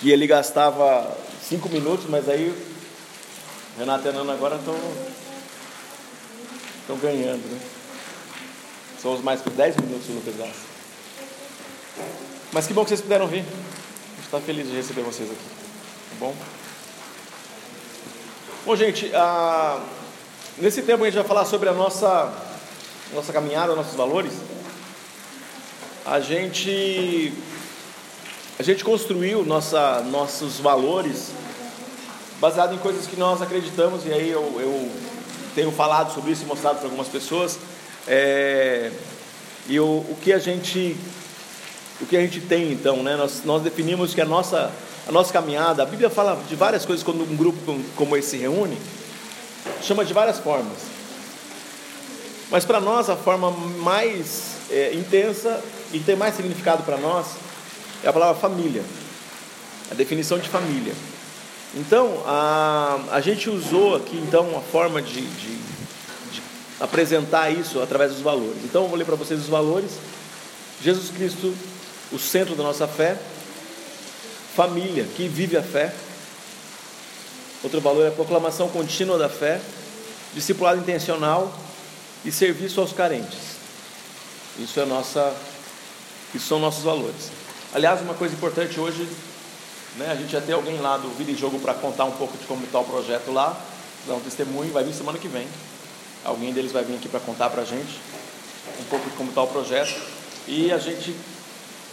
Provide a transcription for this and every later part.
que ele gastava cinco minutos, mas aí Renato e Ana agora estão ganhando, né? São os mais que 10 minutos o Lucas gasta. Mas que bom que vocês puderam vir. A gente está feliz de receber vocês aqui. Tá bom? Bom, gente, ah, nesse tempo a gente vai falar sobre a nossa, nossa caminhada, nossos valores. A gente, a gente construiu nossa, nossos valores baseado em coisas que nós acreditamos, e aí eu, eu tenho falado sobre isso e mostrado para algumas pessoas. É, e o, o que a gente o que a gente tem então, né? Nós, nós definimos que a nossa a nossa caminhada, a Bíblia fala de várias coisas quando um grupo como esse se reúne, chama de várias formas. Mas para nós a forma mais é, intensa e tem mais significado para nós é a palavra família, a definição de família. Então a, a gente usou aqui então uma forma de, de, de apresentar isso através dos valores. Então eu vou ler para vocês os valores. Jesus Cristo, o centro da nossa fé família, que vive a fé. Outro valor é a proclamação contínua da fé, discipulado intencional e serviço aos carentes. Isso é nossa, isso são nossos valores. Aliás, uma coisa importante hoje, né, a gente já tem alguém lá do Vida e Jogo para contar um pouco de como está o projeto lá, dar um testemunho, vai vir semana que vem. Alguém deles vai vir aqui para contar para a gente um pouco de como está o projeto. E a gente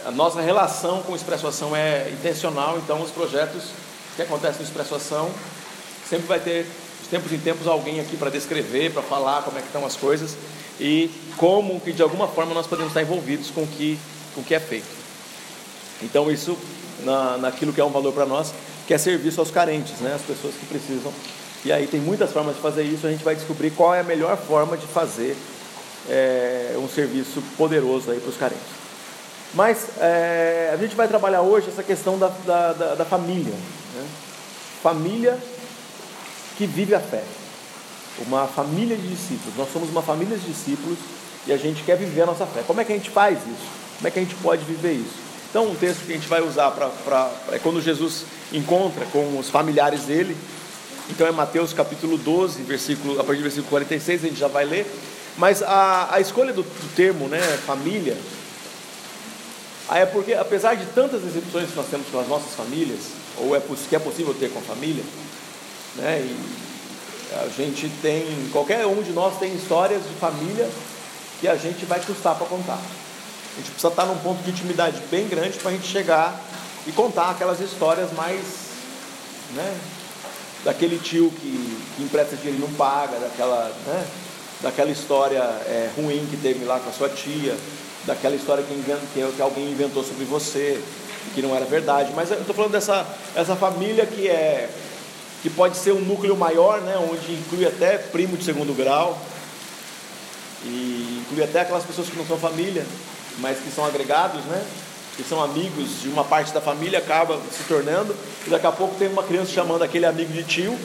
a nossa relação com o Expresso Ação é intencional, então os projetos que acontecem no Expresso Ação sempre vai ter, de tempos em tempos, alguém aqui para descrever, para falar como é que estão as coisas e como que de alguma forma nós podemos estar envolvidos com o com o que é feito. Então isso na, naquilo que é um valor para nós, que é serviço aos carentes, né? as pessoas que precisam. E aí tem muitas formas de fazer isso, a gente vai descobrir qual é a melhor forma de fazer é, um serviço poderoso para os carentes. Mas é, a gente vai trabalhar hoje essa questão da, da, da, da família. Né? Família que vive a fé. Uma família de discípulos. Nós somos uma família de discípulos e a gente quer viver a nossa fé. Como é que a gente faz isso? Como é que a gente pode viver isso? Então, um texto que a gente vai usar para. É quando Jesus encontra com os familiares dele. Então, é Mateus capítulo 12, versículo, a partir do versículo 46, a gente já vai ler. Mas a, a escolha do, do termo, né, família, é porque, apesar de tantas decepções que nós temos com as nossas famílias, ou é que é possível ter com a família, né? E a gente tem, qualquer um de nós tem histórias de família que a gente vai custar para contar. A gente precisa estar num ponto de intimidade bem grande para a gente chegar e contar aquelas histórias mais, né? Daquele tio que, que empresta dinheiro e não paga, daquela, né? Daquela história é, ruim que teve lá com a sua tia, daquela história que, que, que alguém inventou sobre você, que não era verdade. Mas eu estou falando dessa essa família que é que pode ser um núcleo maior, né, onde inclui até primo de segundo grau e inclui até aquelas pessoas que não são família, mas que são agregados, né, que são amigos de uma parte da família, acaba se tornando e daqui a pouco tem uma criança chamando aquele amigo de tio,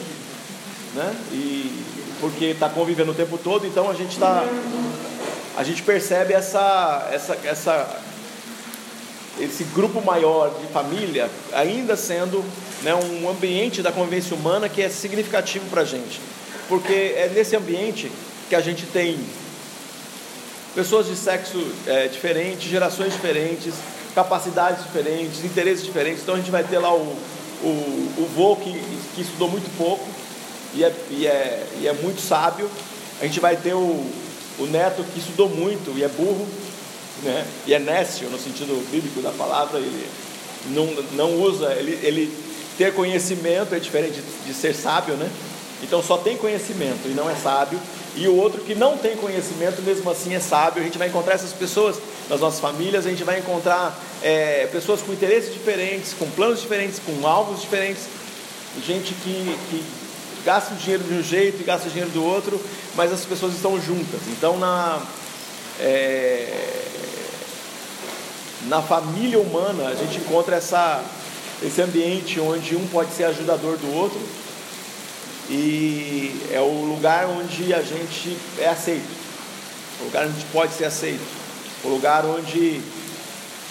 né, e porque está convivendo o tempo todo, então a gente está a gente percebe essa, essa, essa, esse grupo maior de família ainda sendo né, um ambiente da convivência humana que é significativo para a gente, porque é nesse ambiente que a gente tem pessoas de sexo é, diferente, gerações diferentes, capacidades diferentes, interesses diferentes. Então a gente vai ter lá o, o, o vô que, que estudou muito pouco e é, e, é, e é muito sábio. A gente vai ter o, o neto que estudou muito e é burro, né? e é nécio no sentido bíblico da palavra, ele não, não usa, ele, ele ter conhecimento é diferente de, de ser sábio, né? Então só tem conhecimento e não é sábio. E o outro que não tem conhecimento, mesmo assim é sábio. A gente vai encontrar essas pessoas nas nossas famílias, a gente vai encontrar é, pessoas com interesses diferentes, com planos diferentes, com alvos diferentes, gente que, que gasta o dinheiro de um jeito e gasta o dinheiro do outro, mas as pessoas estão juntas. Então, na, é, na família humana, a gente encontra essa, esse ambiente onde um pode ser ajudador do outro e é o lugar onde a gente é aceito, o lugar onde pode ser aceito, o lugar onde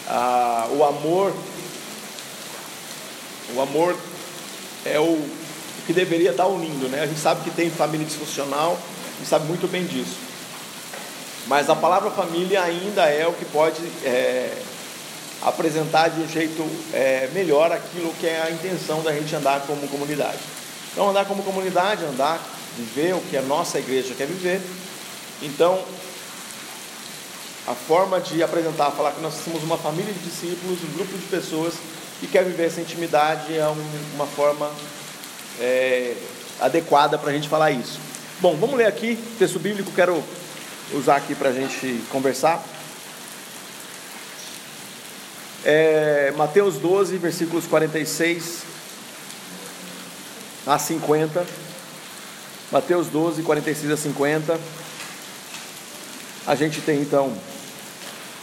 ah, o amor O amor é o, o que deveria estar unindo, né? A gente sabe que tem família disfuncional, a gente sabe muito bem disso. Mas a palavra família ainda é o que pode é, apresentar de um jeito é, melhor aquilo que é a intenção da gente andar como comunidade. Então, andar como comunidade, andar, viver o que a nossa igreja quer viver. Então, a forma de apresentar, falar que nós somos uma família de discípulos, um grupo de pessoas que quer viver essa intimidade é uma forma é, adequada para a gente falar isso. Bom, vamos ler aqui, texto bíblico, quero usar aqui para a gente conversar. É, Mateus 12, versículos 46 a 50. Mateus 12, 46 a 50. A gente tem então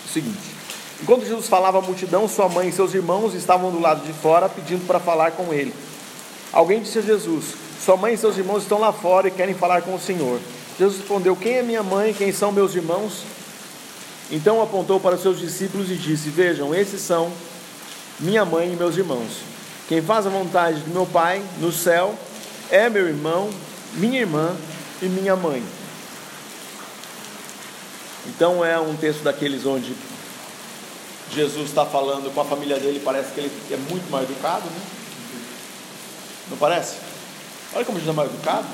o seguinte: Enquanto Jesus falava à multidão, sua mãe e seus irmãos estavam do lado de fora pedindo para falar com ele. Alguém disse a Jesus: Sua mãe e seus irmãos estão lá fora e querem falar com o Senhor. Jesus respondeu: Quem é minha mãe? Quem são meus irmãos? Então apontou para os seus discípulos e disse: Vejam, esses são minha mãe e meus irmãos. Quem faz a vontade do meu Pai no céu é meu irmão, minha irmã e minha mãe. Então é um texto daqueles onde Jesus está falando com a família dele, parece que ele é muito mal educado, né? Não parece? Olha como Jesus é mal educado.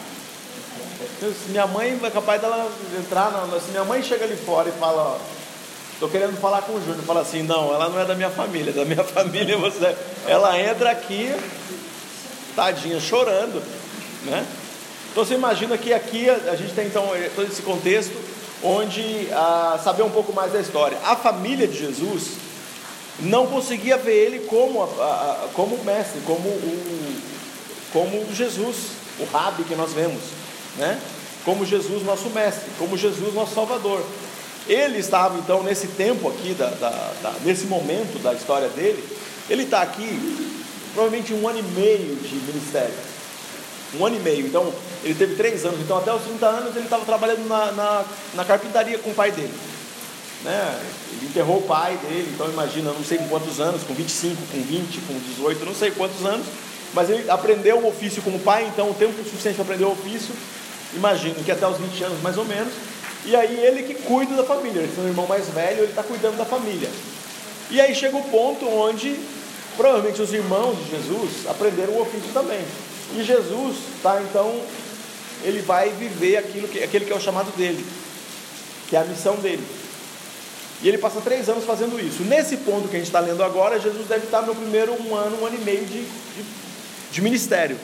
Se minha mãe é capaz dela entrar, na, se minha mãe chega ali fora e fala, Estou querendo falar com o Júnior. Fala assim: não, ela não é da minha família, é da minha família você. Ela entra aqui, tadinha, chorando, né? Então você imagina que aqui a gente tem então todo esse contexto onde ah, saber um pouco mais da história. A família de Jesus não conseguia ver ele como, a, a, como mestre, como o, como Jesus, o rabi que nós vemos, né? Como Jesus, nosso mestre, como Jesus, nosso Salvador. Ele estava então nesse tempo aqui, da, da, da, nesse momento da história dele, ele está aqui provavelmente um ano e meio de ministério. Um ano e meio. Então, ele teve três anos. Então, até os 30 anos, ele estava trabalhando na, na, na, carpintaria com o pai dele. Né? Ele enterrou o pai dele. Então, imagina, não sei com quantos anos, com 25, com 20, com 18, não sei quantos anos. Mas ele aprendeu o ofício com o pai. Então, o tempo suficiente para aprender o ofício. Imagino que até os 20 anos, mais ou menos e aí ele que cuida da família, ele tem um irmão mais velho, ele está cuidando da família. E aí chega o ponto onde provavelmente os irmãos de Jesus aprenderam o ofício também. E Jesus está então, ele vai viver aquilo que, aquele que é o chamado dele, que é a missão dele. E ele passa três anos fazendo isso. Nesse ponto que a gente está lendo agora, Jesus deve estar no primeiro um ano, um ano e meio de, de, de ministério.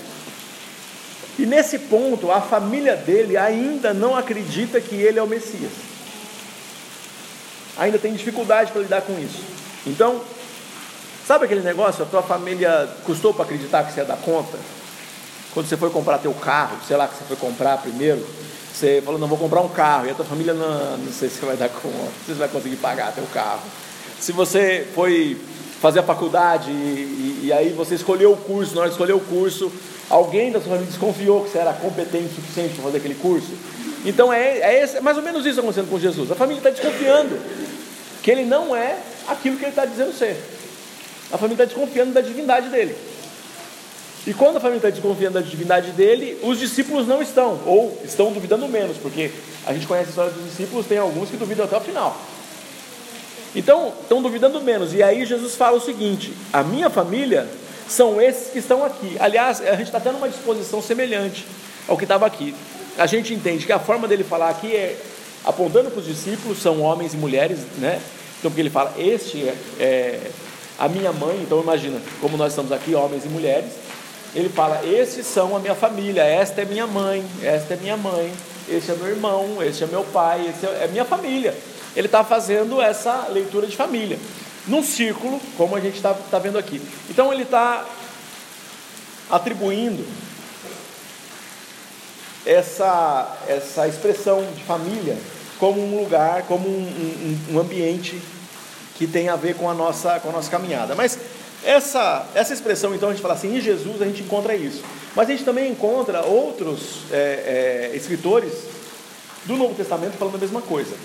E nesse ponto, a família dele ainda não acredita que ele é o Messias. Ainda tem dificuldade para lidar com isso. Então, sabe aquele negócio? A tua família custou para acreditar que você ia dar conta? Quando você foi comprar teu carro, sei lá que você foi comprar primeiro, você falou, não, vou comprar um carro, e a tua família não, não sei se você vai dar conta, se você vai conseguir pagar teu carro. Se você foi fazer a faculdade e, e, e aí você escolheu o curso, na hora de escolher o curso, Alguém da sua família desconfiou que você era competente o suficiente para fazer aquele curso? Então é, é, esse, é mais ou menos isso acontecendo com Jesus. A família está desconfiando que ele não é aquilo que ele está dizendo ser. A família está desconfiando da divindade dele. E quando a família está desconfiando da divindade dele, os discípulos não estão, ou estão duvidando menos, porque a gente conhece a história dos discípulos, tem alguns que duvidam até o final. Então, estão duvidando menos. E aí Jesus fala o seguinte: a minha família são esses que estão aqui. Aliás, a gente está tendo uma disposição semelhante ao que estava aqui. A gente entende que a forma dele falar aqui é apontando para os discípulos, são homens e mulheres, né? Então, porque ele fala, este é, é a minha mãe, então imagina, como nós estamos aqui, homens e mulheres, ele fala, esses são a minha família, esta é minha mãe, esta é minha mãe, este é meu irmão, este é meu pai, esse é, é minha família. Ele está fazendo essa leitura de família num círculo, como a gente está tá vendo aqui. Então ele está atribuindo essa, essa expressão de família como um lugar, como um, um, um, ambiente que tem a ver com a nossa, com a nossa caminhada. Mas essa, essa expressão, então, a gente fala assim, em Jesus a gente encontra isso. Mas a gente também encontra outros é, é, escritores do Novo Testamento falando a mesma coisa.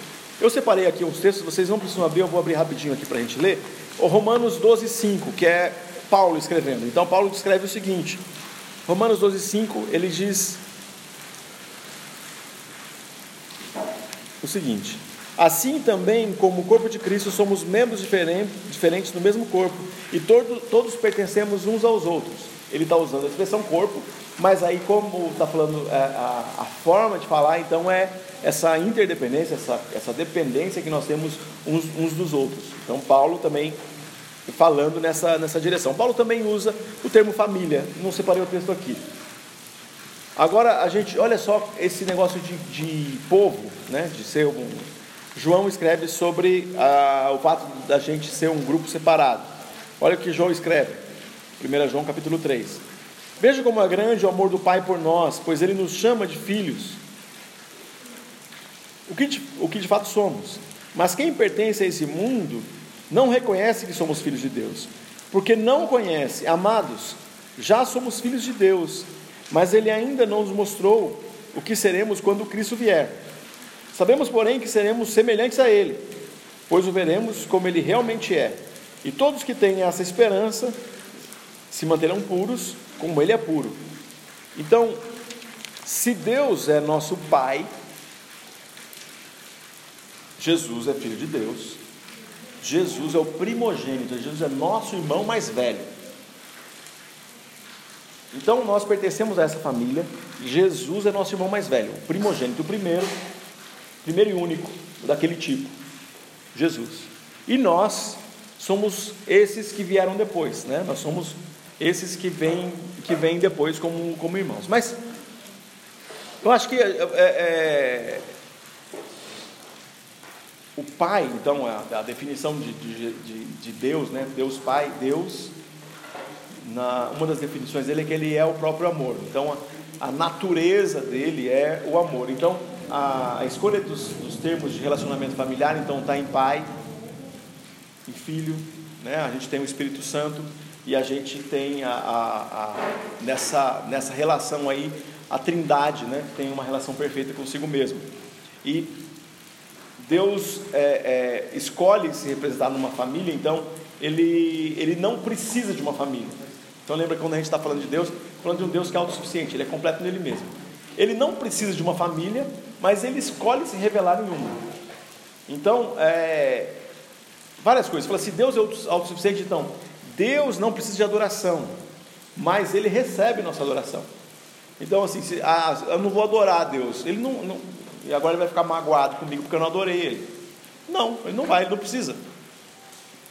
Eu separei aqui uns textos, vocês não precisam abrir, eu vou abrir rapidinho aqui para a gente ler. O Romanos 12, 5, que é Paulo escrevendo. Então, Paulo escreve o seguinte: Romanos 12, 5, ele diz o seguinte: Assim também, como o corpo de Cristo, somos membros diferentes, diferentes do mesmo corpo, e todo, todos pertencemos uns aos outros. Ele está usando a expressão corpo, mas aí, como está falando é, a, a, forma de falar, então é essa interdependência, essa, essa dependência que nós temos uns, uns dos outros. Então, Paulo também falando nessa, nessa direção. Paulo também usa o termo família, não separei o texto aqui. Agora, a gente, olha só esse negócio de, de povo, né, de ser um. João escreve sobre ah, o fato da gente ser um grupo separado. Olha o que João escreve, 1 João capítulo 3. Veja como é grande o amor do Pai por nós, pois Ele nos chama de filhos. O que, de, o que de fato somos. Mas quem pertence a esse mundo não reconhece que somos filhos de Deus, porque não conhece. Amados, já somos filhos de Deus, mas Ele ainda não nos mostrou o que seremos quando Cristo vier. Sabemos, porém, que seremos semelhantes a Ele, pois o veremos como Ele realmente é. E todos que têm essa esperança se manterão puros, como Ele é puro. Então, se Deus é nosso Pai, Jesus é filho de Deus, Jesus é o primogênito, Jesus é nosso irmão mais velho. Então nós pertencemos a essa família, Jesus é nosso irmão mais velho, o primogênito, o primeiro, primeiro e único daquele tipo, Jesus. E nós somos esses que vieram depois, né? Nós somos esses que vêm que vêm depois como, como irmãos. Mas eu acho que é, é, é o Pai, então, a, a definição de, de, de, Deus, né? Deus Pai, Deus, na, uma das definições dele é que ele é o próprio amor. Então, a, a natureza dele é o amor. Então, a, a escolha dos, dos, termos de relacionamento familiar, então, está em Pai e Filho, né? A gente tem o Espírito Santo e a gente tem a, a, nessa, nessa relação aí a Trindade, né? Tem uma relação perfeita consigo mesmo. E Deus é, é, escolhe se representar numa família, então ele, ele não precisa de uma família. Então lembra que quando a gente está falando de Deus, falando de um Deus que é autossuficiente, ele é completo nele mesmo. Ele não precisa de uma família, mas ele escolhe se revelar em uma. Então, é, várias coisas. Fala, se Deus é autossuficiente, então Deus não precisa de adoração, mas ele recebe nossa adoração. Então, assim, se, ah, eu não vou adorar a Deus. Ele não, não e agora ele vai ficar magoado comigo porque eu não adorei ele. Não, ele não vai, ele não precisa.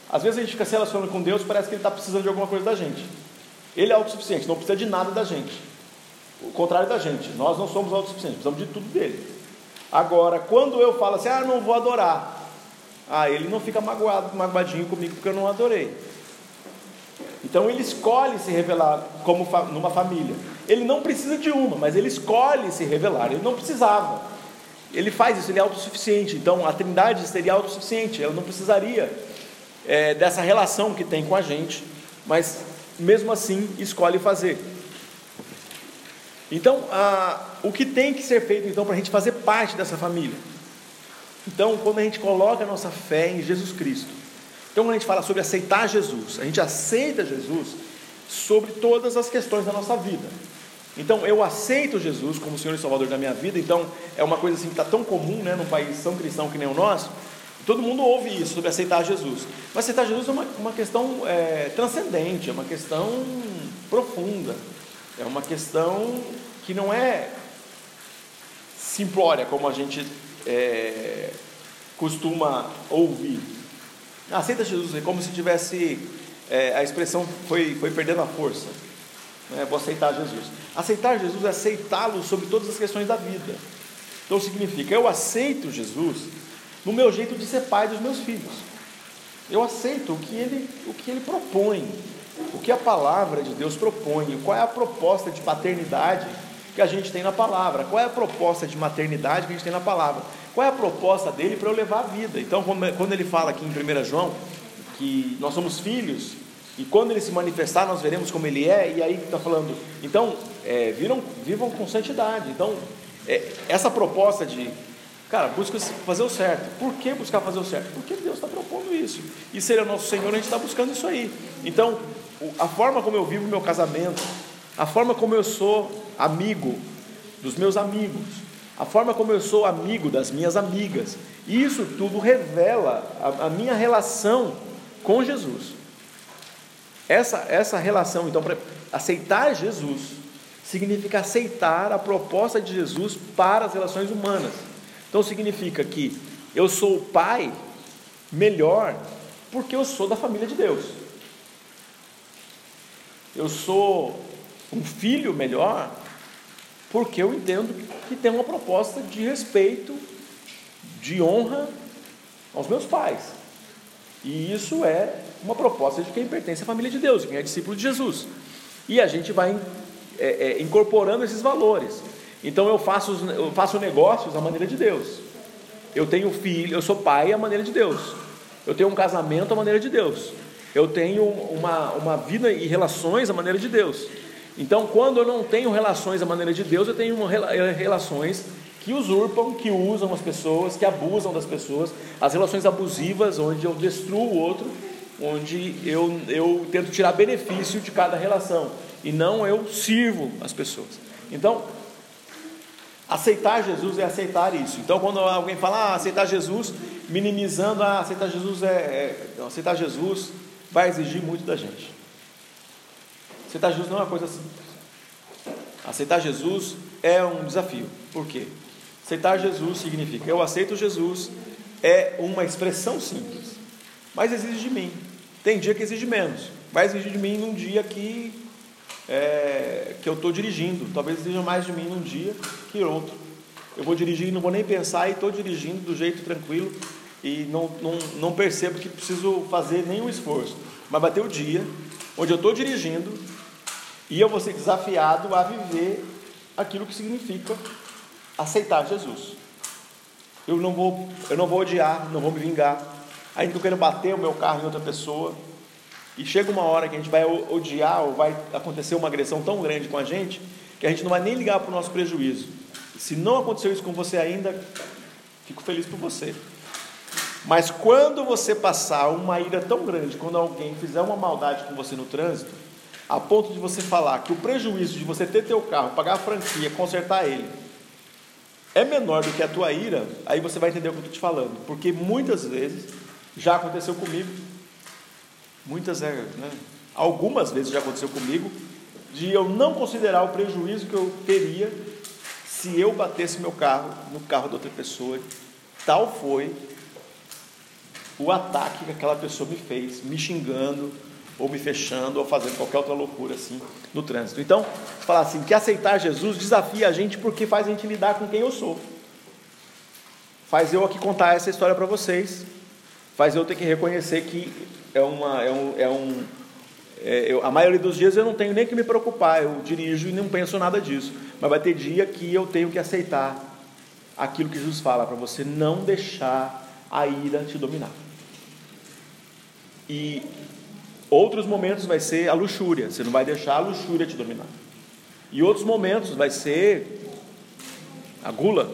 Às vezes a gente fica se relacionando com Deus, parece que ele está precisando de alguma coisa da gente. Ele é autossuficiente, não precisa de nada da gente. O contrário da gente, nós não somos autossuficientes, precisamos de tudo dele. Agora, quando eu falo assim, ah, não vou adorar, ah, ele não fica magoado, magoadinho comigo porque eu não adorei. Então ele escolhe se revelar como numa família. Ele não precisa de uma, mas ele escolhe se revelar. Ele não precisava. Ele faz isso, ele é autossuficiente. Então a Trindade seria autossuficiente, ela não precisaria é, dessa relação que tem com a gente, mas mesmo assim escolhe fazer. Então, a, o que tem que ser feito então para a gente fazer parte dessa família? Então, quando a gente coloca a nossa fé em Jesus Cristo, então quando a gente fala sobre aceitar Jesus, a gente aceita Jesus sobre todas as questões da nossa vida. Então eu aceito Jesus como Senhor e Salvador da minha vida, então é uma coisa assim que está tão comum né, num país tão cristão que nem o nosso, todo mundo ouve isso sobre aceitar Jesus. Mas aceitar Jesus é uma, uma questão é, transcendente, é uma questão profunda, é uma questão que não é simplória como a gente é, costuma ouvir. Aceita Jesus é como se tivesse é, a expressão foi, foi perdendo a força. Né? Vou aceitar Jesus. Aceitar Jesus é aceitá-lo sobre todas as questões da vida. Então significa, eu aceito Jesus no meu jeito de ser pai dos meus filhos. Eu aceito o que ele, o que ele propõe, o que a palavra de Deus propõe, qual é a proposta de paternidade que a gente tem na palavra, qual é a proposta de maternidade que a gente tem na palavra, qual é a proposta dele para eu levar a vida. Então, quando ele fala aqui em 1 João que nós somos filhos, e quando ele se manifestar, nós veremos como ele é, e aí está falando, então, é, viram, vivam com santidade. Então, é, essa proposta de, cara, busca fazer o certo. Por que buscar fazer o certo? Porque Deus está propondo isso. E se Ele é nosso Senhor, a gente está buscando isso aí. Então, a forma como eu vivo meu casamento, a forma como eu sou amigo dos meus amigos, a forma como eu sou amigo das minhas amigas, isso tudo revela a, a minha relação com Jesus. Essa, essa relação, então, para aceitar Jesus, significa aceitar a proposta de Jesus para as relações humanas. Então, significa que eu sou o pai melhor porque eu sou da família de Deus. Eu sou um filho melhor porque eu entendo que tem uma proposta de respeito, de honra aos meus pais. E isso é uma proposta de quem pertence à família de Deus, quem é discípulo de Jesus. E a gente vai é, é, incorporando esses valores. Então eu faço, eu faço negócios à maneira de Deus. Eu tenho filho, eu sou pai à maneira de Deus. Eu tenho um casamento à maneira de Deus. Eu tenho uma, uma vida e relações à maneira de Deus. Então, quando eu não tenho relações à maneira de Deus, eu tenho uma, relações que usurpam, que usam as pessoas, que abusam das pessoas, as relações abusivas, onde eu destruo o outro, onde eu, eu tento tirar benefício de cada relação, e não eu sirvo as pessoas. Então, aceitar Jesus é aceitar isso. Então, quando alguém fala, ah, aceitar Jesus, minimizando, ah, aceitar Jesus é, é aceitar Jesus vai exigir muito da gente. Aceitar Jesus não é uma coisa simples. Aceitar Jesus é um desafio. Por quê? Aceitar Jesus significa eu aceito Jesus, é uma expressão simples, mas exige de mim. Tem dia que exige menos, vai exigir de mim num dia que, é, que eu estou dirigindo, talvez exija mais de mim num dia que outro. Eu vou dirigir e não vou nem pensar e estou dirigindo do jeito tranquilo e não, não, não percebo que preciso fazer nenhum esforço. Mas vai ter o dia onde eu estou dirigindo e eu vou ser desafiado a viver aquilo que significa aceitar Jesus. Eu não vou, eu não vou odiar, não vou me vingar. Ainda que eu quero bater o meu carro em outra pessoa. E chega uma hora que a gente vai odiar ou vai acontecer uma agressão tão grande com a gente que a gente não vai nem ligar para o nosso prejuízo. Se não aconteceu isso com você ainda, fico feliz por você. Mas quando você passar uma ira tão grande, quando alguém fizer uma maldade com você no trânsito, a ponto de você falar que o prejuízo de você ter teu carro, pagar a franquia, consertar ele, é menor do que a tua ira, aí você vai entender o que eu estou te falando. Porque muitas vezes já aconteceu comigo, muitas, é, né, algumas vezes já aconteceu comigo, de eu não considerar o prejuízo que eu teria se eu batesse meu carro no carro de outra pessoa. Tal foi o ataque que aquela pessoa me fez, me xingando, ou me fechando, ou fazendo qualquer outra loucura assim no trânsito. Então, falar assim, que aceitar Jesus desafia a gente porque faz a gente lidar com quem eu sou. Faz eu aqui contar essa história para vocês, faz eu ter que reconhecer que é uma, é um, é um é, eu, a maioria dos dias eu não tenho nem que me preocupar, eu dirijo e não penso nada disso. Mas vai ter dia que eu tenho que aceitar aquilo que Jesus fala para você não deixar a ira te dominar. E outros momentos vai ser a luxúria, você não vai deixar a luxúria te dominar. E outros momentos vai ser a gula,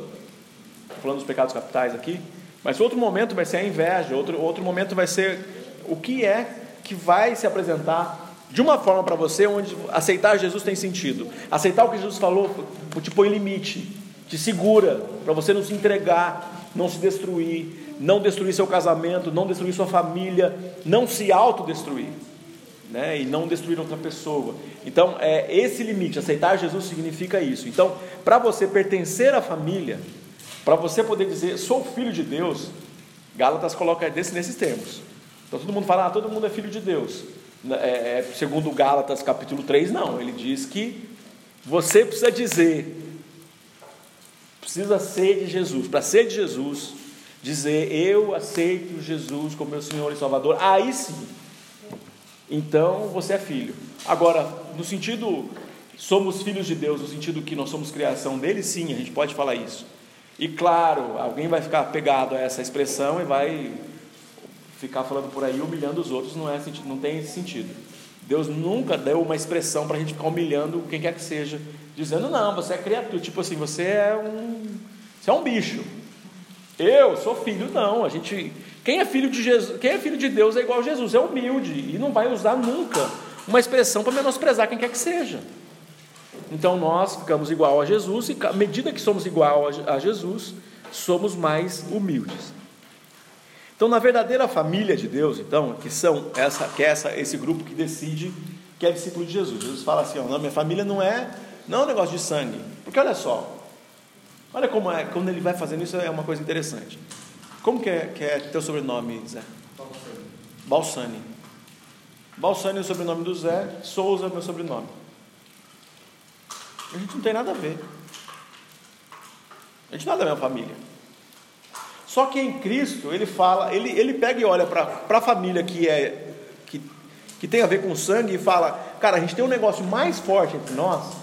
falando dos pecados capitais aqui, mas outro momento vai ser a inveja, outro, outro momento vai ser o que é que vai se apresentar de uma forma para você onde aceitar Jesus tem sentido. Aceitar o que Jesus falou te põe limite, te segura, para você não se entregar, não se destruir, não destruir seu casamento, não destruir sua família, não se autodestruir, né? E não destruir outra pessoa. Então, é esse limite, aceitar Jesus significa isso. Então, para você pertencer à família, para você poder dizer, sou filho de Deus, Gálatas coloca desse, nesses termos. Então, todo mundo fala, ah, todo mundo é filho de Deus. Né, é, é, segundo Gálatas capítulo 3, não. Ele diz que você precisa dizer, precisa ser de Jesus. Para ser de Jesus, dizer eu aceito Jesus como meu Senhor e Salvador, aí sim, então você é filho. Agora, no sentido, somos filhos de Deus, no sentido que nós somos criação dele, sim, a gente pode falar isso. E claro, alguém vai ficar pegado a essa expressão e vai ficar falando por aí humilhando os outros, não, é, não tem esse sentido. Deus nunca deu uma expressão para a gente ficar humilhando quem quer que seja, dizendo, não, você é criatura, tipo assim, você é um, você é um bicho. Eu sou filho, não. A gente, quem é filho de Jesus, quem é filho de Deus é igual a Jesus, é humilde e não vai usar nunca uma expressão para menosprezar quem quer que seja. Então nós ficamos igual a Jesus e à medida que somos igual a Jesus, somos mais humildes. Então, na verdadeira família de Deus, então, que são essa, que é essa, esse grupo que decide que é discípulo de Jesus. Jesus fala assim: ó, não, minha família não é, não é um negócio de sangue. Porque olha só, olha como é, quando ele vai fazendo isso é uma coisa interessante. Como que é, que é teu sobrenome, Zé? Balsani. Balsani. Balsani é o sobrenome do Zé, Souza é meu sobrenome. A gente não tem nada a ver. A gente não é da minha família. Só que em Cristo, ele fala, ele, ele pega e olha para a família que é que, que tem a ver com sangue e fala, cara, a gente tem um negócio mais forte entre nós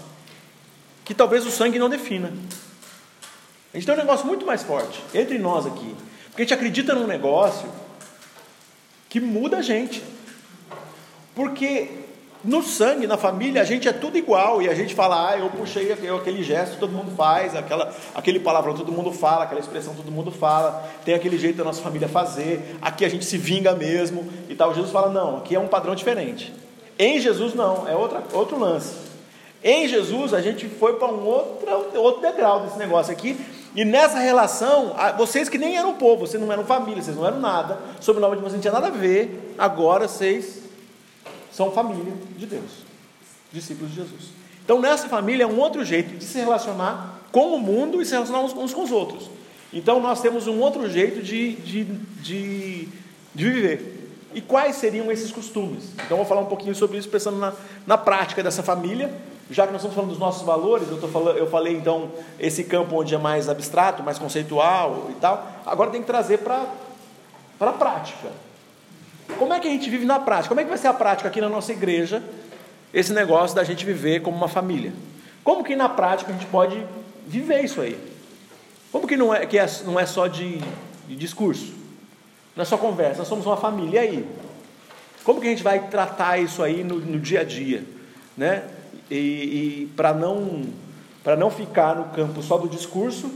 que talvez o sangue não defina. A gente tem um negócio muito mais forte entre nós aqui. Porque a gente acredita num negócio que muda a gente. Porque no sangue, na família, a gente é tudo igual e a gente fala, ah, eu puxei aquele gesto, todo mundo faz, aquela, aquele palavrão todo mundo fala, aquela expressão todo mundo fala, tem aquele jeito da nossa família fazer, aqui a gente se vinga mesmo e tal. Jesus fala, não, aqui é um padrão diferente. Em Jesus, não, é outra, outro lance. Em Jesus, a gente foi para um outro, outro degrau desse negócio aqui, e nessa relação, vocês que nem eram povo, vocês não eram família, vocês não eram nada, sobre o nome de vocês não tinha nada a ver, agora vocês são família de Deus, discípulos de Jesus. Então, nessa família é um outro jeito de se relacionar com o mundo e se relacionar uns, uns com os outros. Então, nós temos um outro jeito de, de, de, de viver. E quais seriam esses costumes? Então, vou falar um pouquinho sobre isso, pensando na, na prática dessa família. Já que nós estamos falando dos nossos valores, eu, falando, eu falei então esse campo onde é mais abstrato, mais conceitual e tal. Agora tem que trazer para a prática. Como é que a gente vive na prática? Como é que vai ser a prática aqui na nossa igreja, esse negócio da gente viver como uma família? Como que na prática a gente pode viver isso aí? Como que não é, que é, não é só de, de discurso? Não é só conversa, nós somos uma família, e aí? Como que a gente vai tratar isso aí no, no dia a dia? Né? E, e para não, não ficar no campo só do discurso,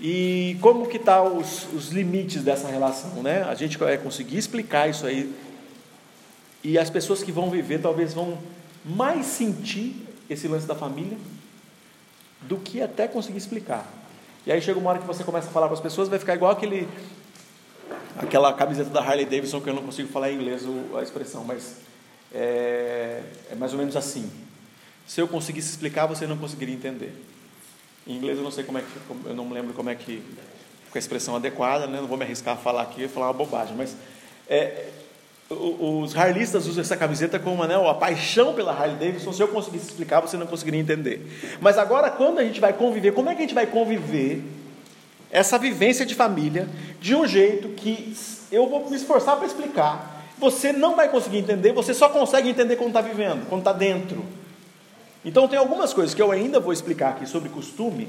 e como que tá os, os limites dessa relação, né? A gente vai conseguir explicar isso aí. E as pessoas que vão viver talvez vão mais sentir esse lance da família do que até conseguir explicar. E aí chega uma hora que você começa a falar para as pessoas, vai ficar igual aquele aquela camiseta da Harley Davidson que eu não consigo falar em inglês a expressão, mas é, é mais ou menos assim. Se eu conseguisse explicar, você não conseguiria entender. Em inglês eu não sei como é que, eu não me lembro como é que, com a expressão adequada, né? não vou me arriscar a falar aqui e falar uma bobagem, mas é, os harlistas usam essa camiseta como né, a paixão pela Harley Davidson. Se eu conseguisse explicar, você não conseguiria entender. Mas agora, quando a gente vai conviver, como é que a gente vai conviver essa vivência de família de um jeito que eu vou me esforçar para explicar? Você não vai conseguir entender, você só consegue entender quando está vivendo, quando está dentro. Então, tem algumas coisas que eu ainda vou explicar aqui sobre costume,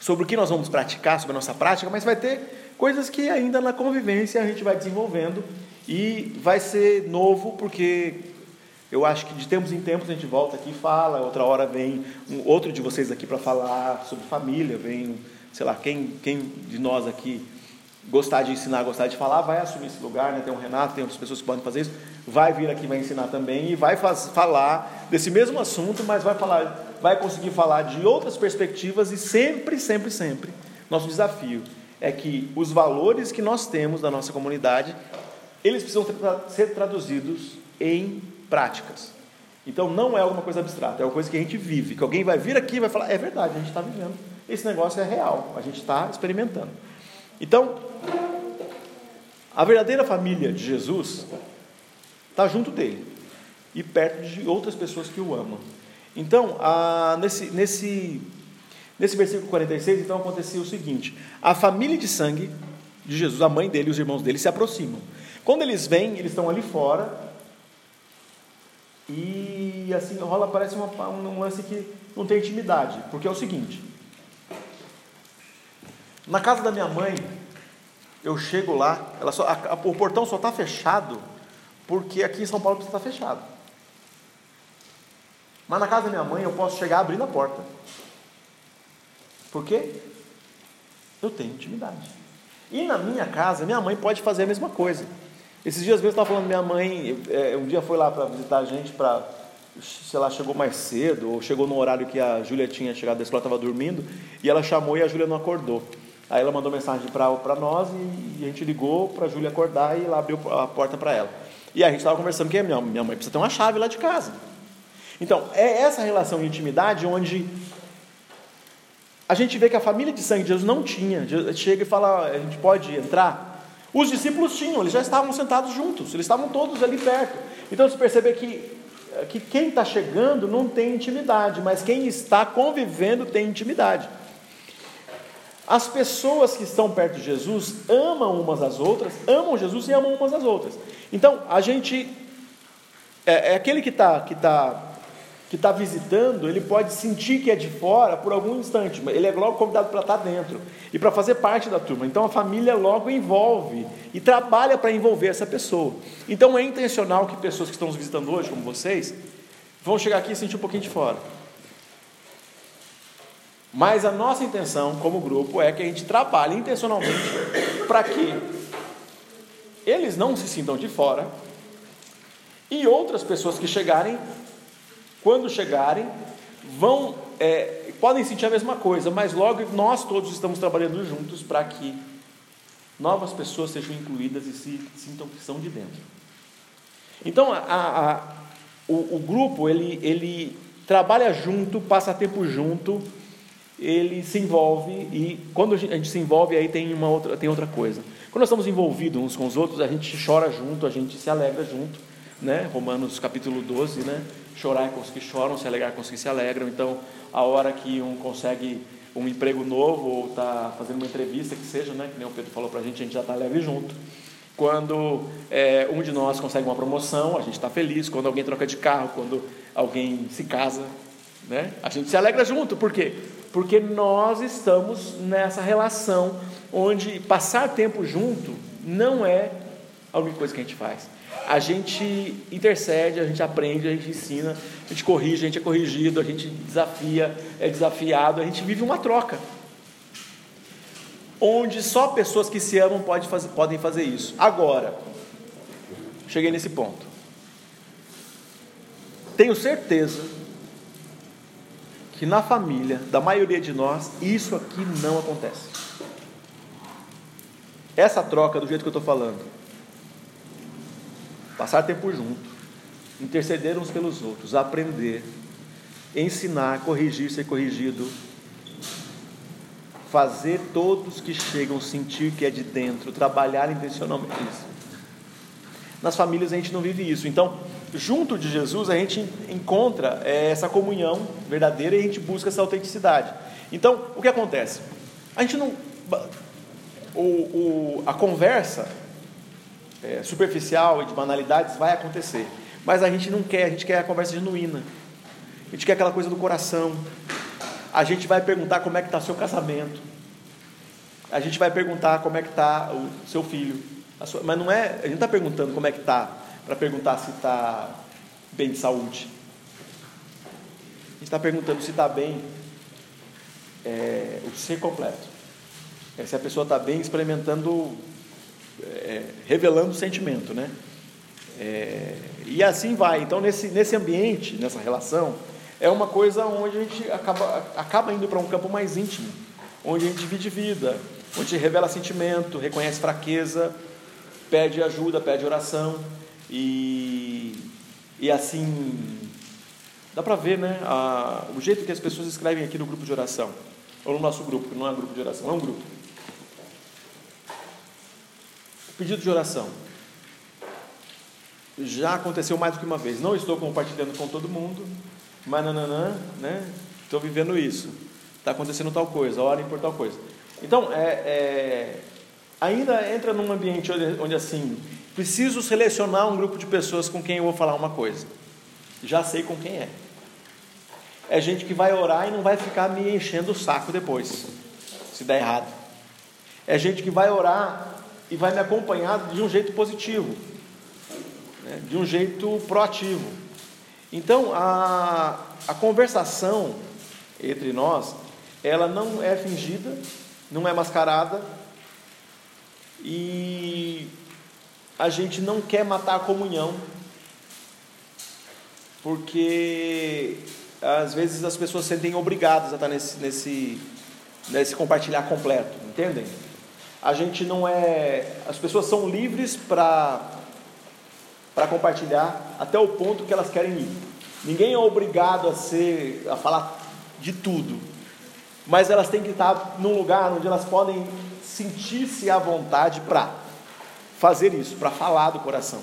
sobre o que nós vamos praticar, sobre a nossa prática, mas vai ter coisas que ainda na convivência a gente vai desenvolvendo e vai ser novo, porque eu acho que de tempos em tempos a gente volta aqui e fala, outra hora vem um outro de vocês aqui para falar sobre família, vem, sei lá, quem, quem de nós aqui gostar de ensinar, gostar de falar, vai assumir esse lugar, né? Tem o Renato, tem outras pessoas que podem fazer isso, vai vir aqui, vai ensinar também e vai faz, falar desse mesmo assunto, mas vai falar, vai conseguir falar de outras perspectivas e sempre, sempre, sempre, nosso desafio é que os valores que nós temos da nossa comunidade, eles precisam ser traduzidos em práticas. Então não é alguma coisa abstrata, é uma coisa que a gente vive, que alguém vai vir aqui e vai falar, é verdade, a gente está vivendo, esse negócio é real, a gente está experimentando. Então, a verdadeira família de Jesus está junto dele e perto de outras pessoas que o amam. Então, a, nesse, nesse, nesse versículo 46, então acontecia o seguinte: a família de sangue de Jesus, a mãe dele e os irmãos dele se aproximam. Quando eles vêm, eles estão ali fora e assim rola, parece uma, um lance que não tem intimidade, porque é o seguinte: na casa da minha mãe, eu chego lá, ela só, a, a, o portão só está fechado porque aqui em São Paulo precisa estar tá fechado. Mas na casa da minha mãe eu posso chegar abrindo a porta. Por quê? Eu tenho intimidade. E na minha casa, minha mãe pode fazer a mesma coisa. Esses dias mesmo eu estava falando, minha mãe, é, um dia foi lá para visitar a gente, para sei lá, chegou mais cedo, ou chegou no horário que a Júlia tinha chegado da escola, estava dormindo, e ela chamou e a Júlia não acordou. Aí ela mandou mensagem para nós e, e, a gente ligou para a Júlia acordar e ela abriu a porta para ela. E a gente estava conversando que minha, minha mãe precisa ter uma chave lá de casa. Então, é essa relação de intimidade onde a gente vê que a família de sangue de Jesus não tinha. Chega e fala, a gente pode entrar? Os discípulos tinham, eles já estavam sentados juntos, eles estavam todos ali perto. Então, se perceber que, que quem está chegando não tem intimidade, mas quem está convivendo tem intimidade. As pessoas que estão perto de Jesus amam umas às outras, amam Jesus e amam umas às outras. Então, a gente. É, é aquele que está que tá, que tá visitando, ele pode sentir que é de fora por algum instante, mas ele é logo convidado para estar tá dentro e para fazer parte da turma. Então, a família logo envolve e trabalha para envolver essa pessoa. Então, é intencional que pessoas que estão nos visitando hoje, como vocês, vão chegar aqui e sentir um pouquinho de fora. Mas a nossa intenção como grupo é que a gente trabalhe intencionalmente para que eles não se sintam de fora e outras pessoas que chegarem, quando chegarem, vão é, podem sentir a mesma coisa, mas logo nós todos estamos trabalhando juntos para que novas pessoas sejam incluídas e se sintam que são de dentro. Então a, a, o, o grupo ele, ele trabalha junto, passa tempo junto ele se envolve e quando a gente se envolve aí tem uma outra tem outra coisa. Quando nós estamos envolvidos uns com os outros, a gente chora junto, a gente se alegra junto, né? Romanos capítulo 12, né? Chorar com os que choram, se alegrar com os que se alegram. Então, a hora que um consegue um emprego novo ou está fazendo uma entrevista que seja, né? Que nem o Pedro falou para a gente, a gente já está alegre junto. Quando é, um de nós consegue uma promoção, a gente está feliz. Quando alguém troca de carro, quando alguém se casa, né? A gente se alegra junto, por quê? Porque nós estamos nessa relação onde passar tempo junto não é a única coisa que a gente faz. A gente intercede, a gente aprende, a gente ensina, a gente corrige, a gente é corrigido, a gente desafia, é desafiado, a gente vive uma troca. Onde só pessoas que se amam pode fazer, podem fazer isso. Agora, cheguei nesse ponto. Tenho certeza que na família da maioria de nós isso aqui não acontece. Essa troca, do jeito que eu estou falando, passar tempo junto, interceder uns pelos outros, aprender, ensinar, corrigir, ser corrigido, fazer todos que chegam sentir que é de dentro, trabalhar intencionalmente isso. Nas famílias a gente não vive isso. Então, junto de Jesus a gente encontra é, essa comunhão verdadeira e a gente busca essa autenticidade. Então, o que acontece? A gente não. O, o, a conversa é, superficial e de banalidades vai acontecer, mas a gente não quer, a gente quer a conversa genuína, a gente quer aquela coisa do coração. A gente vai perguntar como é que está seu casamento, a gente vai perguntar como é que está o seu filho, sua, mas não é, a gente não está perguntando como é que está para perguntar se está bem de saúde. A gente está perguntando se está bem é, o ser completo. É, se a pessoa está bem experimentando, é, revelando o sentimento, né? É, e assim vai. Então, nesse, nesse ambiente, nessa relação, é uma coisa onde a gente acaba, acaba indo para um campo mais íntimo, onde a gente divide vida, onde revela sentimento, reconhece fraqueza, pede ajuda, pede oração. E, e assim, dá para ver né, a, o jeito que as pessoas escrevem aqui no grupo de oração, ou no nosso grupo, que não é um grupo de oração, é um grupo. Pedido de oração. Já aconteceu mais do que uma vez. Não estou compartilhando com todo mundo, mas nananã, né? Estou vivendo isso. Está acontecendo tal coisa, orem por tal coisa. Então, é, é, ainda entra num ambiente onde, onde assim, Preciso selecionar um grupo de pessoas com quem eu vou falar uma coisa. Já sei com quem é. É gente que vai orar e não vai ficar me enchendo o saco depois, se der errado. É gente que vai orar e vai me acompanhar de um jeito positivo, né? de um jeito proativo. Então, a, a conversação entre nós, ela não é fingida, não é mascarada, e a gente não quer matar a comunhão. porque às vezes as pessoas se sentem obrigadas a estar nesse, nesse, nesse compartilhar completo, entendem? A gente não é. As pessoas são livres para compartilhar até o ponto que elas querem ir. Ninguém é obrigado a ser a falar de tudo, mas elas têm que estar num lugar onde elas podem sentir-se à vontade para fazer isso, para falar do coração.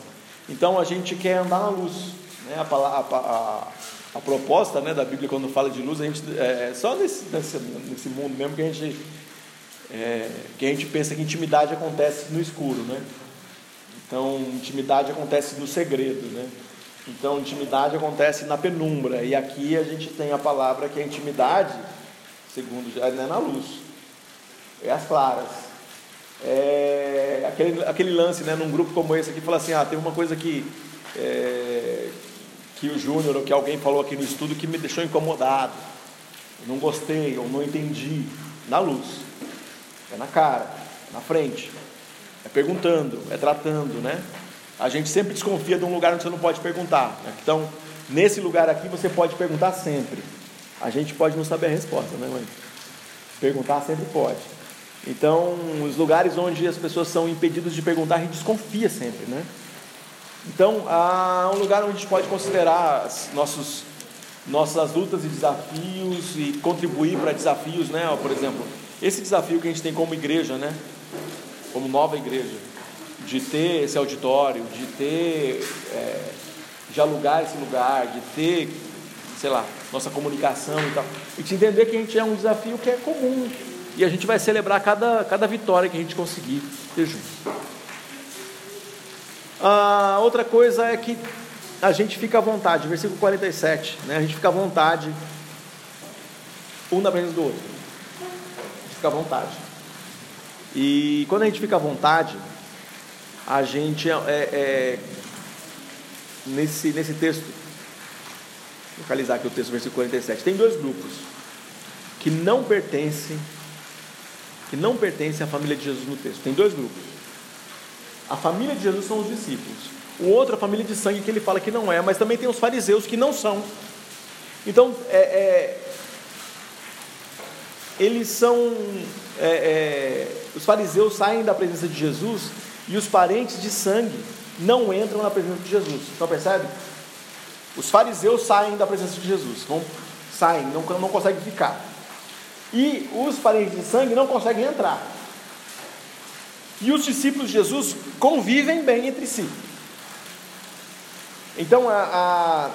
Então a gente quer andar na luz, né? a, a, a, a proposta né, da Bíblia quando fala de luz, a gente, é, é só nesse, nesse, nesse mundo mesmo que a gente é, que a gente pensa que intimidade acontece no escuro, né? Então, intimidade acontece no segredo, né? Então, intimidade acontece na penumbra. E aqui a gente tem a palavra que a intimidade, segundo já, é na luz, é as claras. É aquele, aquele lance, né, num grupo como esse aqui, fala assim: ah, tem uma coisa que, é, que o Júnior ou que alguém falou aqui no estudo que me deixou incomodado, não gostei ou não entendi. Na luz, é na cara, na frente, é perguntando, é tratando, né? A gente sempre desconfia de um lugar onde você não pode perguntar. Né? Então, nesse lugar aqui você pode perguntar sempre. A gente pode não saber a resposta, né, mãe? Perguntar sempre pode. Então, os lugares onde as pessoas são impedidas de perguntar, a gente desconfia sempre, né? Então, há um lugar onde a gente pode considerar nossos, nossas lutas e desafios e contribuir para desafios, né? Por exemplo, esse desafio que a gente tem como igreja, né? Como nova igreja de ter esse auditório, de ter, é, de alugar esse lugar, de ter, sei lá, nossa comunicação e tal, e de entender que a gente é um desafio que é comum e a gente vai celebrar cada, cada vitória que a gente conseguir ter junto. A outra coisa é que a gente fica à vontade, versículo 47, né? a gente fica à vontade um na presença do outro, a gente fica à vontade. E quando a gente fica à vontade, a gente é, é, nesse, nesse texto, localizar aqui o texto, versículo 47, tem dois grupos que não pertencem, que não pertencem à família de Jesus no texto. Tem dois grupos. A família de Jesus são os discípulos. O outro, a família de sangue, que ele fala que não é, mas também tem os fariseus que não são. Então, é, é, eles são. É, é os fariseus saem da presença de Jesus e os parentes de sangue não entram na presença de Jesus. Então percebe? Os fariseus saem da presença de Jesus, vão, saem, não, não conseguem ficar. E os parentes de sangue não conseguem entrar. E os discípulos de Jesus convivem bem entre si. Então a, a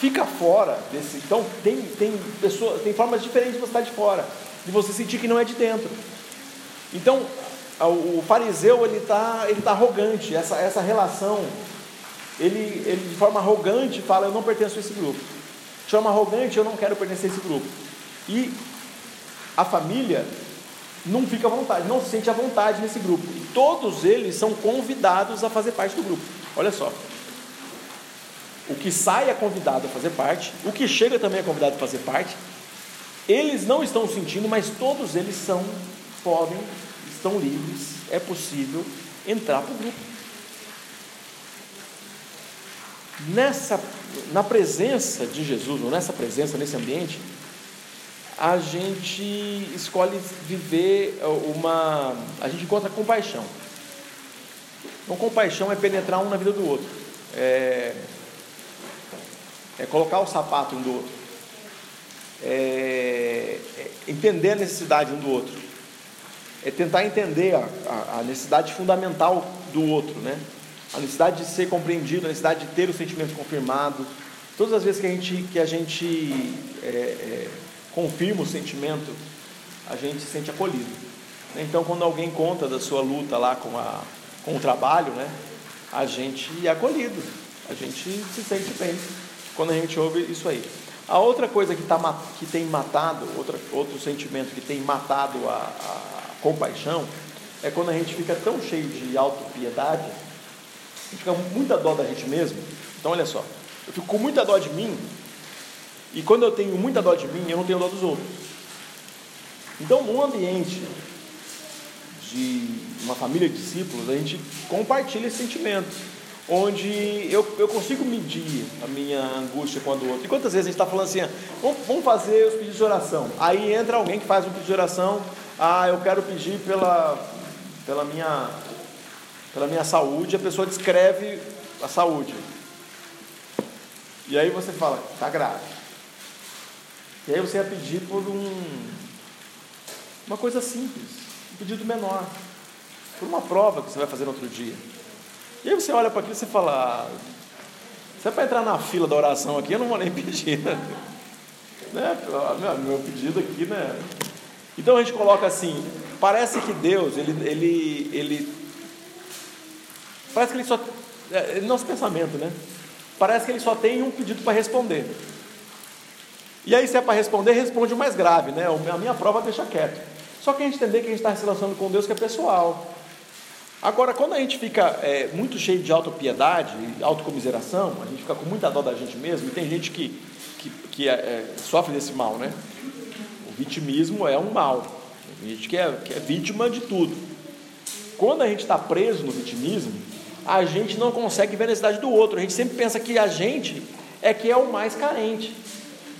fica fora desse. Então tem, tem pessoas, tem formas diferentes de você estar de fora, de você sentir que não é de dentro. Então o fariseu ele está ele tá arrogante, essa, essa relação, ele, ele de forma arrogante fala, eu não pertenço a esse grupo. Forma arrogante, eu não quero pertencer a esse grupo. E a família não fica à vontade, não se sente à vontade nesse grupo. E todos eles são convidados a fazer parte do grupo. Olha só. O que sai é convidado a fazer parte, o que chega também é convidado a fazer parte. Eles não estão sentindo, mas todos eles são, podem estão livres, é possível entrar para o grupo. Nessa, na presença de Jesus, ou nessa presença, nesse ambiente, a gente escolhe viver uma. A gente encontra compaixão. Então, compaixão é penetrar um na vida do outro, é, é colocar o sapato um do outro, é, é entender a necessidade um do outro é tentar entender a, a, a necessidade fundamental do outro, né? A necessidade de ser compreendido, a necessidade de ter o sentimento confirmado. Todas as vezes que a gente, que a gente é, é, confirma o sentimento, a gente se sente acolhido. Então, quando alguém conta da sua luta lá com, a, com o trabalho, né, a gente é acolhido, a gente se sente bem quando a gente ouve isso aí. A outra coisa que, tá, que tem matado, outra, outro sentimento que tem matado a, a compaixão é quando a gente fica tão cheio de autopiedade, fica muita dó da gente mesmo. Então, olha só, eu fico com muita dó de mim, e quando eu tenho muita dó de mim, eu não tenho dó dos outros. Então, num ambiente de uma família de discípulos, a gente compartilha esse sentimento. onde eu, eu consigo medir a minha angústia com a do outro. E quantas vezes a gente está falando assim, ah, vamos, vamos fazer os pedidos de oração. Aí entra alguém que faz um pedido de oração, ah, eu quero pedir pela, pela, minha, pela minha saúde, a pessoa descreve a saúde. E aí você fala, está grave. E aí você ia pedir por um, uma coisa simples, um pedido menor, por uma prova que você vai fazer no outro dia. E aí você olha para aquilo e você fala, ah, se é para entrar na fila da oração aqui, eu não vou nem pedir. Né? né? Meu, meu pedido aqui, né? Então a gente coloca assim, parece que Deus, ele, ele, ele parece que ele só, é, é nosso pensamento, né? Parece que ele só tem um pedido para responder. E aí, se é para responder, responde o mais grave, né? A minha prova deixa quieto. Só que a gente entender que a gente está se relacionando com Deus que é pessoal. Agora, quando a gente fica é, muito cheio de autopiedade, autocomiseração, a gente fica com muita dó da gente mesmo, e tem gente que, que, que é, é, sofre desse mal, né? O vitimismo é um mal. Tem gente que é, que é vítima de tudo. Quando a gente está preso no vitimismo, a gente não consegue ver a necessidade do outro. A gente sempre pensa que a gente é que é o mais carente.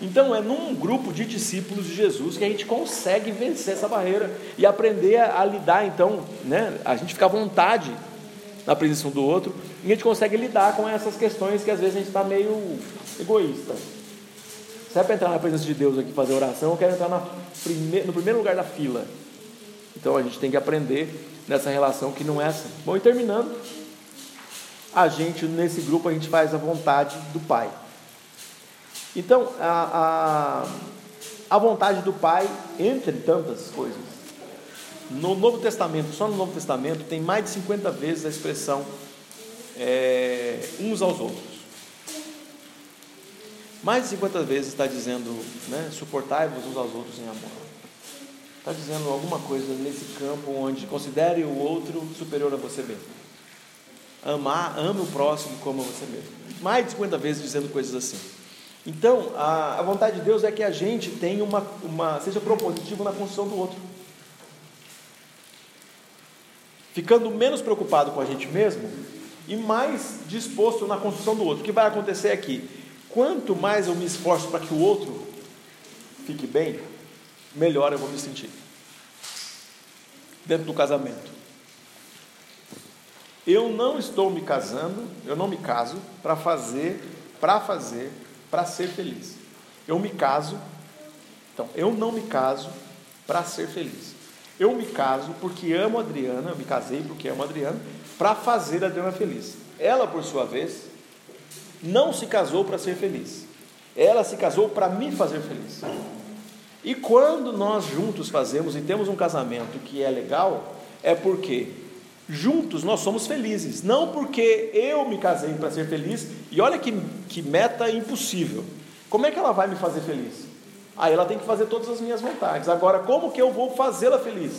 Então é num grupo de discípulos de Jesus que a gente consegue vencer essa barreira e aprender a, a lidar, então, né? A gente fica à vontade na presença do outro e a gente consegue lidar com essas questões que às vezes a gente está meio egoísta. Se é para entrar na presença de Deus aqui fazer oração, eu quero entrar prime... no primeiro lugar da fila. Então a gente tem que aprender nessa relação que não é essa. Bom, e terminando, a gente nesse grupo a gente faz a vontade do Pai. Então, a, a, a vontade do Pai, entre tantas coisas, no Novo Testamento, só no Novo Testamento, tem mais de 50 vezes a expressão é, uns aos outros. Mais de 50 vezes está dizendo, né, suportai-vos uns aos outros em amor. Está dizendo alguma coisa nesse campo onde considere o outro superior a você mesmo. Amar, ame o próximo como a você mesmo. Mais de 50 vezes dizendo coisas assim. Então, a, a vontade de Deus é que a gente tenha uma, uma, seja propositivo na construção do outro. Ficando menos preocupado com a gente mesmo e mais disposto na construção do outro. O que vai acontecer é que, quanto mais eu me esforço para que o outro fique bem, melhor eu vou me sentir. Dentro do casamento. Eu não estou me casando, eu não me caso para fazer, para fazer para ser feliz. Eu me caso, então, eu não me caso para ser feliz. Eu me caso porque amo a Adriana, eu me casei porque amo a Adriana, para fazer a Adriana feliz. Ela, por sua vez, não se casou para ser feliz. Ela se casou para me fazer feliz. E quando nós juntos fazemos e temos um casamento que é legal, é porque juntos nós somos felizes, não porque eu me casei para ser feliz, e olha que, que meta impossível. Como é que ela vai me fazer feliz? Aí ela tem que fazer todas as minhas vontades. Agora, como que eu vou fazê-la feliz?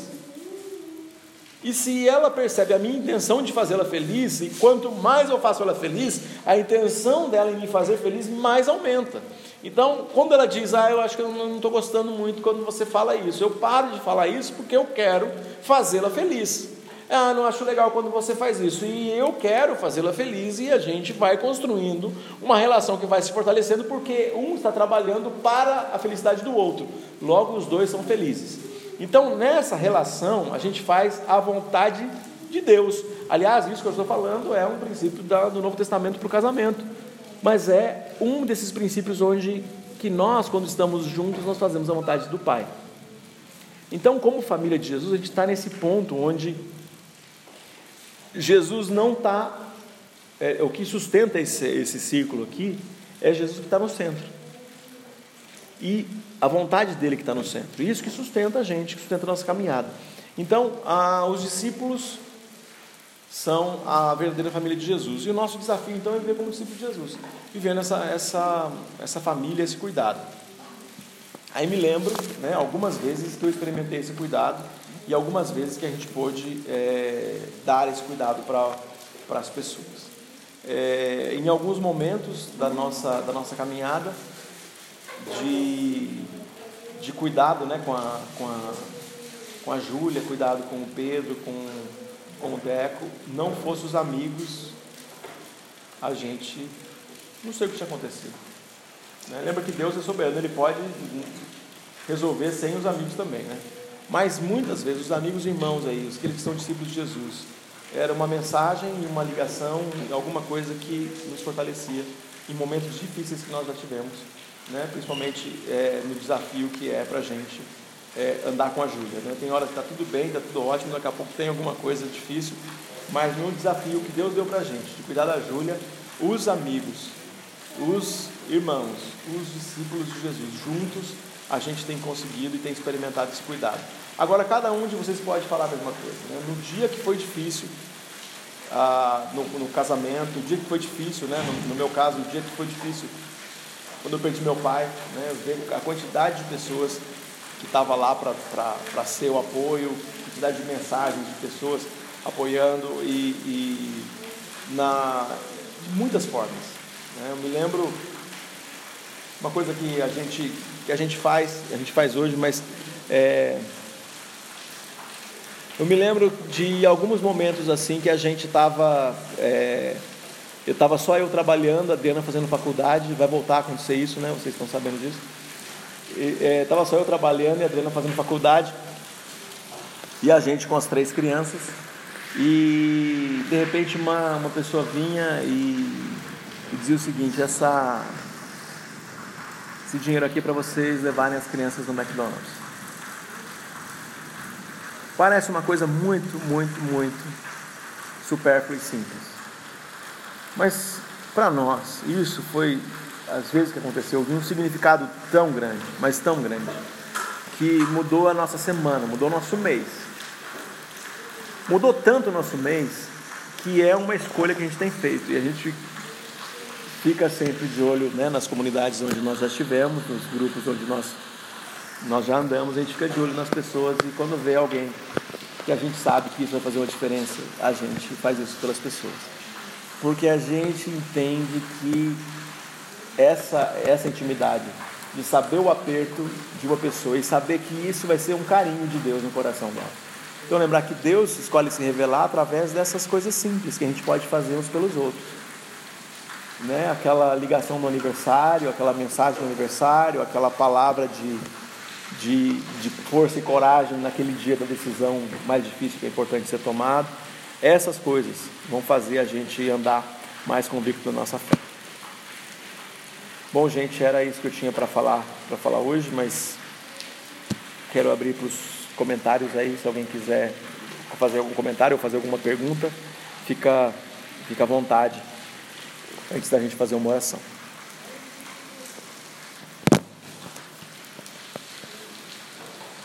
E se ela percebe a minha intenção de fazê-la feliz, e quanto mais eu faço ela feliz, a intenção dela em me fazer feliz mais aumenta. Então, quando ela diz, ah, eu acho que eu não estou gostando muito quando você fala isso, eu paro de falar isso porque eu quero fazê-la feliz. Ah, não acho legal quando você faz isso. E eu quero fazê-la feliz e a gente vai construindo uma relação que vai se fortalecendo porque um está trabalhando para a felicidade do outro. Logo, os dois são felizes. Então, nessa relação, a gente faz a vontade de Deus. Aliás, isso que eu estou falando é um princípio do Novo Testamento para o casamento. Mas é um desses princípios onde que nós, quando estamos juntos, nós fazemos a vontade do Pai. Então, como família de Jesus, a gente está nesse ponto onde Jesus não está. É, o que sustenta esse, esse círculo aqui é Jesus que está no centro. E a vontade dele que está no centro. Isso que sustenta a gente, que sustenta a nossa caminhada. Então, os discípulos são a verdadeira família de Jesus. E o nosso desafio, então, é viver como discípulo de Jesus, vivendo essa, essa, essa família, esse cuidado. Aí me lembro, né, algumas vezes que eu experimentei esse cuidado e algumas vezes que a gente pôde é, dar esse cuidado para as pessoas. É, em alguns momentos da nossa, da nossa caminhada de, de cuidado né, com, a, com, a, com a Júlia, cuidado com o Pedro, com, com o Deco, não fossem os amigos a gente não sei o que tinha acontecido. Né? Lembra que Deus é soberano, Ele pode resolver sem os amigos também, né? Mas muitas vezes os amigos e irmãos aí, os que são discípulos de Jesus, era uma mensagem, uma ligação, alguma coisa que nos fortalecia em momentos difíceis que nós já tivemos, né? principalmente é, no desafio que é para a gente é, andar com a Júlia. Né? Tem hora que está tudo bem, está tudo ótimo, daqui a pouco tem alguma coisa difícil, mas no desafio que Deus deu para a gente, de cuidar da Júlia, os amigos, os irmãos, os discípulos de Jesus, juntos a gente tem conseguido e tem experimentado esse cuidado. Agora, cada um de vocês pode falar a mesma coisa. Né? No dia que foi difícil, ah, no, no, casamento, o dia que foi difícil, né? no, no, meu caso, o dia que foi difícil, quando eu perdi meu pai, né? a quantidade de pessoas que estava lá para ser o apoio, quantidade de mensagens de pessoas apoiando e, e na, de muitas formas. Né? Eu me lembro uma coisa que a gente que a gente faz, a gente faz hoje, mas é, eu me lembro de alguns momentos assim que a gente estava. É, eu estava só eu trabalhando, a Adriana fazendo faculdade, vai voltar a acontecer isso, né? Vocês estão sabendo disso? Estava é, só eu trabalhando e a Adriana fazendo faculdade. E a gente com as três crianças. E de repente uma, uma pessoa vinha e, e dizia o seguinte, essa, esse dinheiro aqui para vocês levarem as crianças no McDonald's. Parece uma coisa muito, muito, muito supérflua e simples. Mas para nós, isso foi, às vezes que aconteceu, de um significado tão grande, mas tão grande, que mudou a nossa semana, mudou o nosso mês. Mudou tanto o nosso mês que é uma escolha que a gente tem feito e a gente fica sempre de olho né, nas comunidades onde nós já estivemos, nos grupos onde nós nós já andamos, a gente fica de olho nas pessoas e quando vê alguém que a gente sabe que isso vai fazer uma diferença, a gente faz isso pelas pessoas. Porque a gente entende que essa, essa intimidade de saber o aperto de uma pessoa e saber que isso vai ser um carinho de Deus no coração dela. Então lembrar que Deus escolhe se revelar através dessas coisas simples que a gente pode fazer uns pelos outros. Né? Aquela ligação no aniversário, aquela mensagem no aniversário, aquela palavra de de, de força e coragem naquele dia da decisão mais difícil que é importante ser tomado. Essas coisas vão fazer a gente andar mais convicto da nossa fé. Bom, gente, era isso que eu tinha para falar para falar hoje, mas quero abrir para os comentários aí, se alguém quiser fazer algum comentário ou fazer alguma pergunta, fica, fica à vontade antes da gente fazer uma oração.